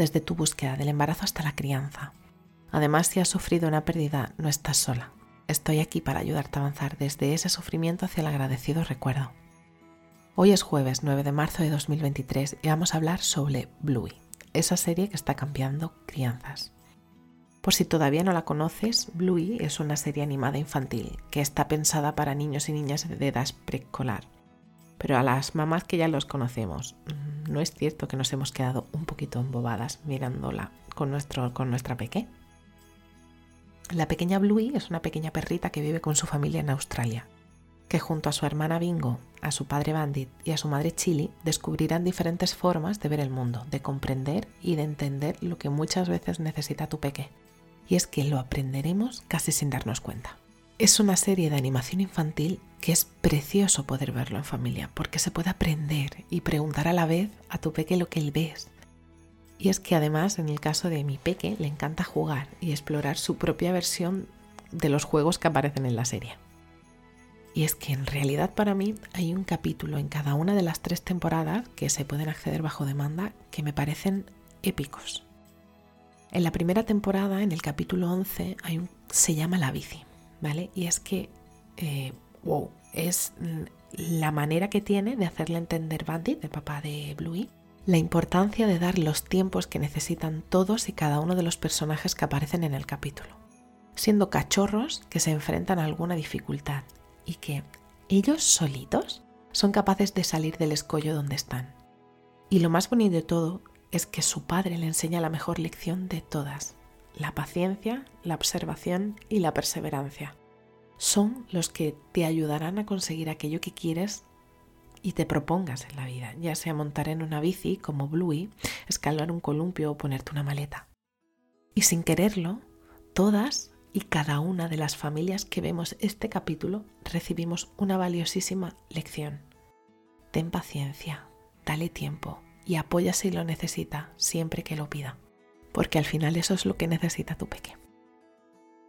desde tu búsqueda del embarazo hasta la crianza. Además, si has sufrido una pérdida, no estás sola. Estoy aquí para ayudarte a avanzar desde ese sufrimiento hacia el agradecido recuerdo. Hoy es jueves 9 de marzo de 2023 y vamos a hablar sobre Bluey, esa serie que está cambiando crianzas. Por si todavía no la conoces, Bluey es una serie animada infantil que está pensada para niños y niñas de edad preescolar. Pero a las mamás que ya los conocemos, mm, ¿no es cierto que nos hemos quedado un poquito embobadas mirándola con, nuestro, con nuestra peque? La pequeña Bluey es una pequeña perrita que vive con su familia en Australia, que junto a su hermana Bingo, a su padre Bandit y a su madre Chili descubrirán diferentes formas de ver el mundo, de comprender y de entender lo que muchas veces necesita tu peque y es que lo aprenderemos casi sin darnos cuenta. Es una serie de animación infantil que es precioso poder verlo en familia, porque se puede aprender y preguntar a la vez a tu peque lo que él ves. Y es que además, en el caso de mi peque, le encanta jugar y explorar su propia versión de los juegos que aparecen en la serie. Y es que en realidad para mí hay un capítulo en cada una de las tres temporadas que se pueden acceder bajo demanda que me parecen épicos. En la primera temporada, en el capítulo 11, hay un, se llama La bici, Y es que, eh, wow, es la manera que tiene de hacerle entender Bandit, el papá de Bluey, la importancia de dar los tiempos que necesitan todos y cada uno de los personajes que aparecen en el capítulo, siendo cachorros que se enfrentan a alguna dificultad y que ellos solitos son capaces de salir del escollo donde están. Y lo más bonito de todo es que su padre le enseña la mejor lección de todas, la paciencia, la observación y la perseverancia. Son los que te ayudarán a conseguir aquello que quieres y te propongas en la vida, ya sea montar en una bici como Bluey, escalar un columpio o ponerte una maleta. Y sin quererlo, todas y cada una de las familias que vemos este capítulo recibimos una valiosísima lección. Ten paciencia, dale tiempo, y apoya si lo necesita siempre que lo pida, porque al final eso es lo que necesita tu peque.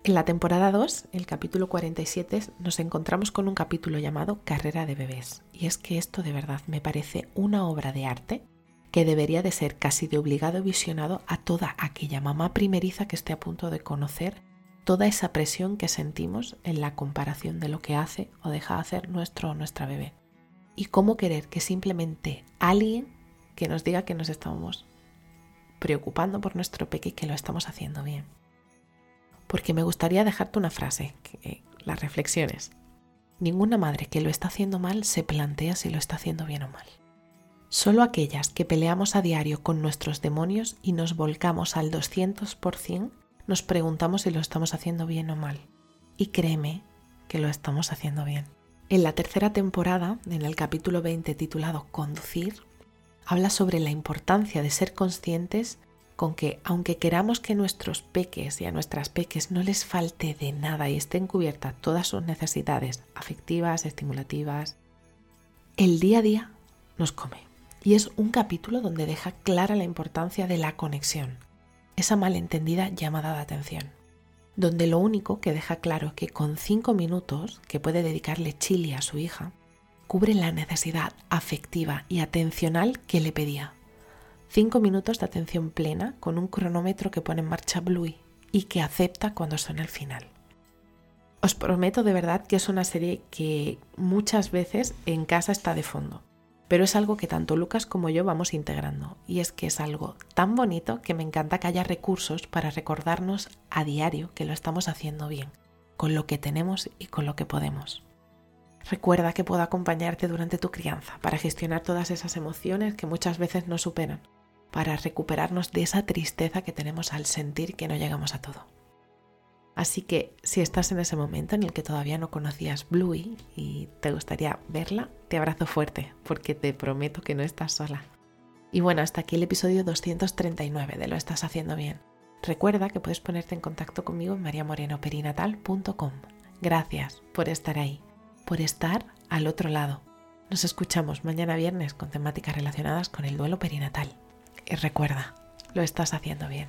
En la temporada 2, el capítulo 47, nos encontramos con un capítulo llamado Carrera de bebés, y es que esto de verdad me parece una obra de arte que debería de ser casi de obligado visionado a toda aquella mamá primeriza que esté a punto de conocer toda esa presión que sentimos en la comparación de lo que hace o deja de hacer nuestro o nuestra bebé. Y cómo querer que simplemente alguien que nos diga que nos estamos preocupando por nuestro peque que lo estamos haciendo bien. Porque me gustaría dejarte una frase, que, las reflexiones. Ninguna madre que lo está haciendo mal se plantea si lo está haciendo bien o mal. Solo aquellas que peleamos a diario con nuestros demonios y nos volcamos al 200% nos preguntamos si lo estamos haciendo bien o mal. Y créeme que lo estamos haciendo bien. En la tercera temporada, en el capítulo 20 titulado Conducir, habla sobre la importancia de ser conscientes con que aunque queramos que nuestros peques y a nuestras peques no les falte de nada y estén cubiertas todas sus necesidades afectivas, estimulativas, el día a día nos come. Y es un capítulo donde deja clara la importancia de la conexión, esa malentendida llamada de atención, donde lo único que deja claro que con cinco minutos que puede dedicarle Chile a su hija, cubre la necesidad afectiva y atencional que le pedía. Cinco minutos de atención plena con un cronómetro que pone en marcha Bluey y que acepta cuando son el final. Os prometo de verdad que es una serie que muchas veces en casa está de fondo, pero es algo que tanto Lucas como yo vamos integrando y es que es algo tan bonito que me encanta que haya recursos para recordarnos a diario que lo estamos haciendo bien, con lo que tenemos y con lo que podemos. Recuerda que puedo acompañarte durante tu crianza para gestionar todas esas emociones que muchas veces no superan, para recuperarnos de esa tristeza que tenemos al sentir que no llegamos a todo. Así que si estás en ese momento en el que todavía no conocías Bluey y te gustaría verla, te abrazo fuerte porque te prometo que no estás sola. Y bueno, hasta aquí el episodio 239 de Lo estás haciendo bien. Recuerda que puedes ponerte en contacto conmigo en mariamorenoperinatal.com. Gracias por estar ahí, por estar al otro lado. Nos escuchamos mañana viernes con temáticas relacionadas con el duelo perinatal. Y recuerda, lo estás haciendo bien.